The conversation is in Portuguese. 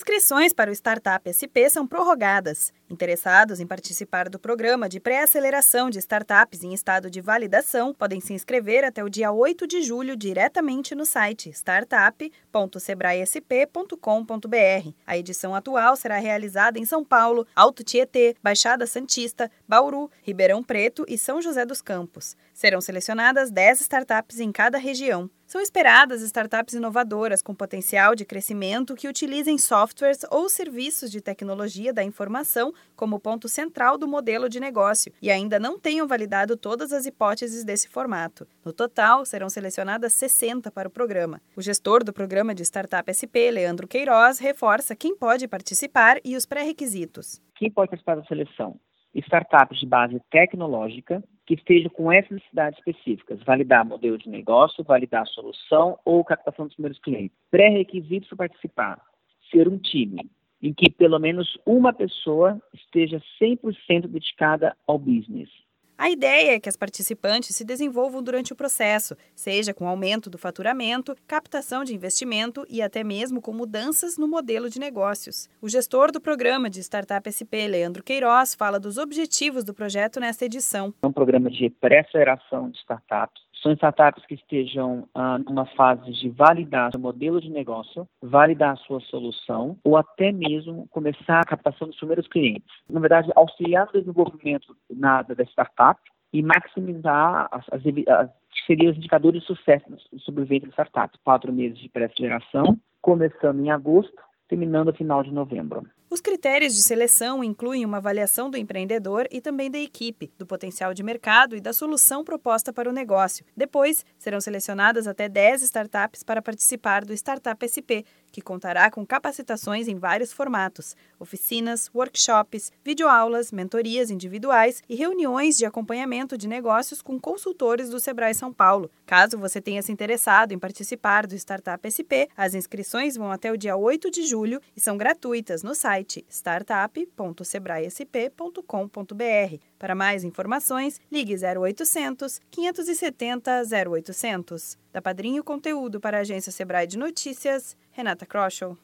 Inscrições para o Startup SP são prorrogadas. Interessados em participar do programa de pré-aceleração de startups em estado de validação podem se inscrever até o dia 8 de julho diretamente no site startup.sebraesp.com.br. A edição atual será realizada em São Paulo, Alto Tietê, Baixada Santista, Bauru, Ribeirão Preto e São José dos Campos. Serão selecionadas 10 startups em cada região. São esperadas startups inovadoras com potencial de crescimento que utilizem softwares ou serviços de tecnologia da informação como ponto central do modelo de negócio e ainda não tenham validado todas as hipóteses desse formato. No total, serão selecionadas 60 para o programa. O gestor do programa de Startup SP, Leandro Queiroz, reforça quem pode participar e os pré-requisitos. Quem pode participar da seleção? Startups de base tecnológica, que esteja com essas necessidades específicas, validar modelo de negócio, validar solução ou captação dos primeiros clientes. Pré-requisitos para participar: ser um time em que pelo menos uma pessoa esteja 100% dedicada ao business. A ideia é que as participantes se desenvolvam durante o processo, seja com aumento do faturamento, captação de investimento e até mesmo com mudanças no modelo de negócios. O gestor do programa de Startup SP, Leandro Queiroz, fala dos objetivos do projeto nesta edição. É um programa de pré-aceleração de startups são startups que estejam ah, numa fase de validar seu modelo de negócio, validar a sua solução ou até mesmo começar a captação dos primeiros clientes. Na verdade, auxiliar no desenvolvimento na, da startup e maximizar as, as, as seriam os indicadores de sucesso no sobrevivência da startup. Quatro meses de pré-aceleração, começando em agosto, terminando no final de novembro. Os critérios de seleção incluem uma avaliação do empreendedor e também da equipe, do potencial de mercado e da solução proposta para o negócio. Depois, serão selecionadas até 10 startups para participar do Startup SP, que contará com capacitações em vários formatos: oficinas, workshops, videoaulas, mentorias individuais e reuniões de acompanhamento de negócios com consultores do Sebrae São Paulo. Caso você tenha se interessado em participar do Startup SP, as inscrições vão até o dia 8 de julho e são gratuitas no site site startup.sebraesp.com.br. Para mais informações, ligue 0800 570 0800. Da Padrinho Conteúdo para a agência Sebrae de Notícias, Renata Kroschel.